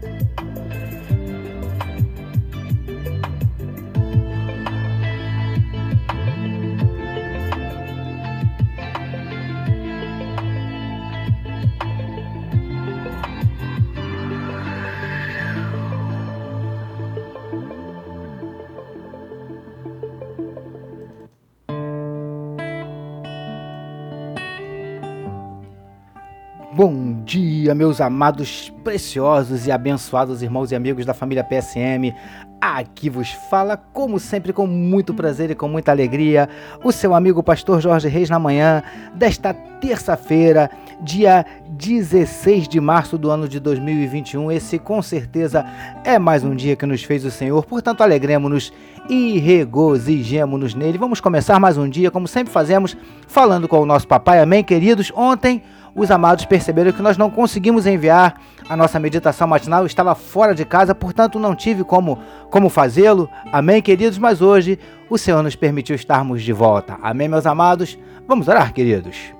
Bye. Bom dia, meus amados, preciosos e abençoados irmãos e amigos da família PSM. Aqui vos fala, como sempre, com muito prazer e com muita alegria, o seu amigo Pastor Jorge Reis na manhã desta terça-feira, dia 16 de março do ano de 2021. Esse, com certeza, é mais um dia que nos fez o Senhor, portanto, alegremos-nos e regozijemos-nos nele. Vamos começar mais um dia, como sempre fazemos, falando com o nosso papai. Amém, queridos? Ontem os amados perceberam que nós não conseguimos enviar a nossa meditação matinal, eu estava fora de casa, portanto não tive como, como fazê-lo. Amém, queridos? Mas hoje o Senhor nos permitiu estarmos de volta. Amém, meus amados? Vamos orar, queridos.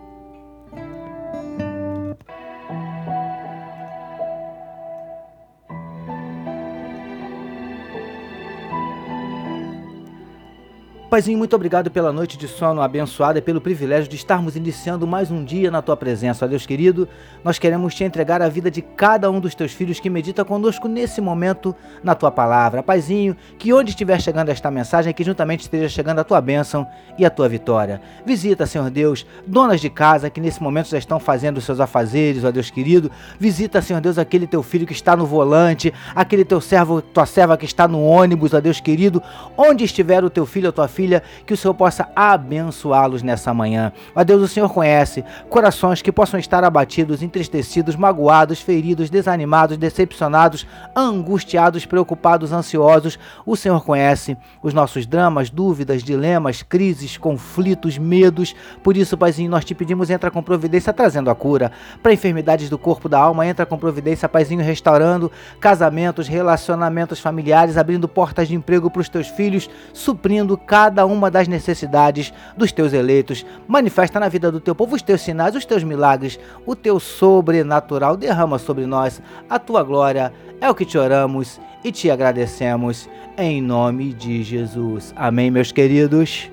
Paizinho, muito obrigado pela noite de sono abençoada e pelo privilégio de estarmos iniciando mais um dia na tua presença. Ó Deus querido, nós queremos te entregar a vida de cada um dos teus filhos que medita conosco nesse momento na tua palavra. Paizinho, que onde estiver chegando esta mensagem, que juntamente esteja chegando a tua bênção e a tua vitória. Visita, Senhor Deus, donas de casa que nesse momento já estão fazendo os seus afazeres, ó Deus querido. Visita, Senhor Deus, aquele teu filho que está no volante, aquele teu servo, tua serva que está no ônibus, ó Deus querido. Onde estiver o teu filho ou tua filha, filha, que o Senhor possa abençoá-los nessa manhã. Ó Deus, o Senhor conhece corações que possam estar abatidos, entristecidos, magoados, feridos, desanimados, decepcionados, angustiados, preocupados, ansiosos. O Senhor conhece os nossos dramas, dúvidas, dilemas, crises, conflitos, medos. Por isso, Paizinho, nós te pedimos, entra com providência trazendo a cura. Para enfermidades do corpo, da alma, entra com providência, Paizinho, restaurando casamentos, relacionamentos familiares, abrindo portas de emprego para os teus filhos, suprindo cada cada uma das necessidades dos teus eleitos. Manifesta na vida do teu povo os teus sinais, os teus milagres, o teu sobrenatural. Derrama sobre nós a tua glória. É o que te oramos e te agradecemos em nome de Jesus. Amém, meus queridos.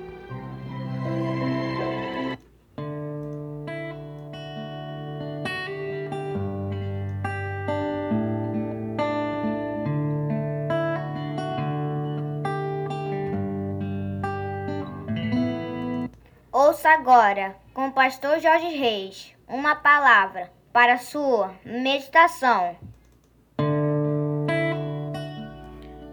Ouça agora, com o pastor Jorge Reis, uma palavra para sua meditação.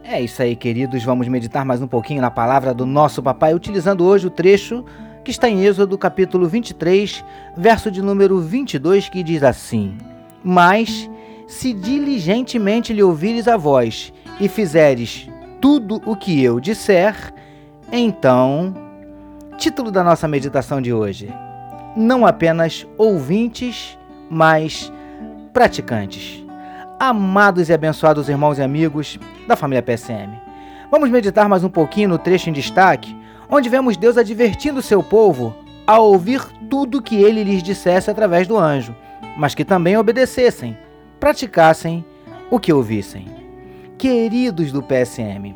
É isso aí, queridos. Vamos meditar mais um pouquinho na palavra do nosso papai, utilizando hoje o trecho que está em Êxodo, capítulo 23, verso de número 22, que diz assim: Mas se diligentemente lhe ouvires a voz e fizeres tudo o que eu disser, então Título da nossa meditação de hoje: Não apenas ouvintes, mas praticantes. Amados e abençoados irmãos e amigos da família PSM, vamos meditar mais um pouquinho no trecho em destaque, onde vemos Deus advertindo seu povo a ouvir tudo que ele lhes dissesse através do anjo, mas que também obedecessem, praticassem o que ouvissem. Queridos do PSM,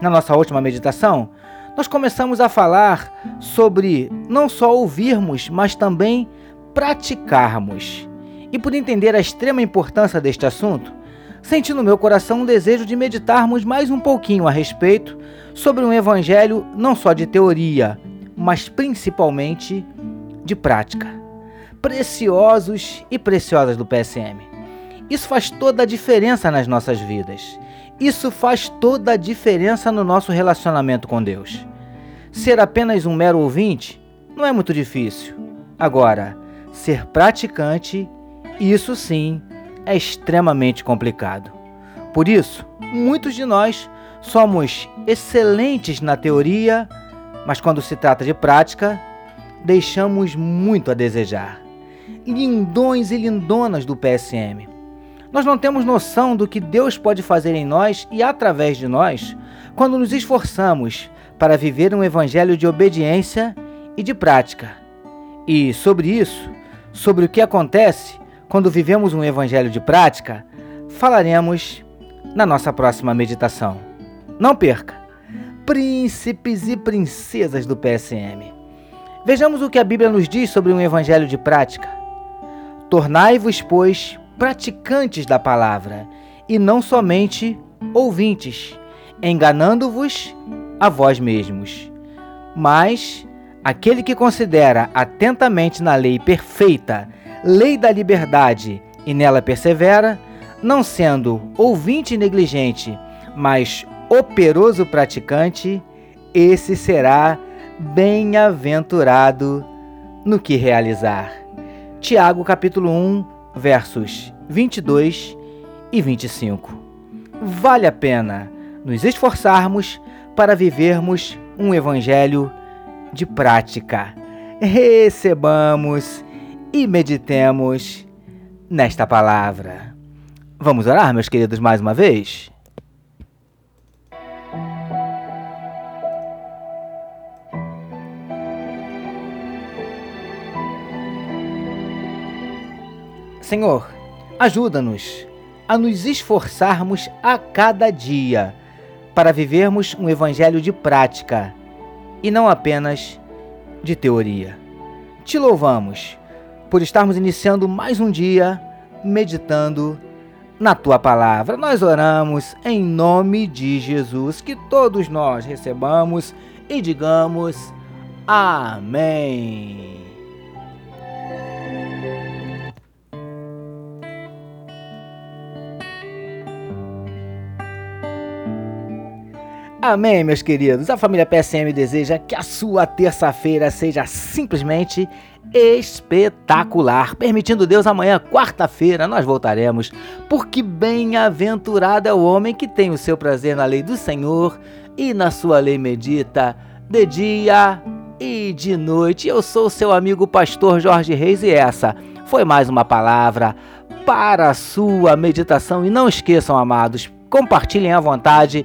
na nossa última meditação, nós começamos a falar sobre não só ouvirmos, mas também praticarmos. E por entender a extrema importância deste assunto, senti no meu coração um desejo de meditarmos mais um pouquinho a respeito sobre um evangelho não só de teoria, mas principalmente de prática. Preciosos e preciosas do PSM. Isso faz toda a diferença nas nossas vidas. Isso faz toda a diferença no nosso relacionamento com Deus. Ser apenas um mero ouvinte não é muito difícil. Agora, ser praticante, isso sim é extremamente complicado. Por isso, muitos de nós somos excelentes na teoria, mas quando se trata de prática, deixamos muito a desejar. Lindões e lindonas do PSM. Nós não temos noção do que Deus pode fazer em nós e através de nós quando nos esforçamos para viver um evangelho de obediência e de prática. E sobre isso, sobre o que acontece quando vivemos um evangelho de prática, falaremos na nossa próxima meditação. Não perca! Príncipes e princesas do PSM. Vejamos o que a Bíblia nos diz sobre um evangelho de prática. Tornai-vos, pois, praticantes da palavra, e não somente ouvintes, enganando-vos a vós mesmos. Mas aquele que considera atentamente na lei perfeita, lei da liberdade, e nela persevera, não sendo ouvinte negligente, mas operoso praticante, esse será bem-aventurado no que realizar. Tiago capítulo 1, versos 22 e 25. Vale a pena nos esforçarmos para vivermos um evangelho de prática. Recebamos e meditemos nesta palavra. Vamos orar, meus queridos, mais uma vez? Senhor, ajuda-nos a nos esforçarmos a cada dia para vivermos um evangelho de prática e não apenas de teoria. Te louvamos por estarmos iniciando mais um dia meditando na tua palavra. Nós oramos em nome de Jesus, que todos nós recebamos e digamos amém. Amém, meus queridos. A família PSM deseja que a sua terça-feira seja simplesmente espetacular. Permitindo Deus, amanhã, quarta-feira, nós voltaremos, porque bem-aventurado é o homem que tem o seu prazer na lei do Senhor e na sua lei medita de dia e de noite. Eu sou seu amigo pastor Jorge Reis e essa foi mais uma palavra para a sua meditação. E não esqueçam, amados, compartilhem à vontade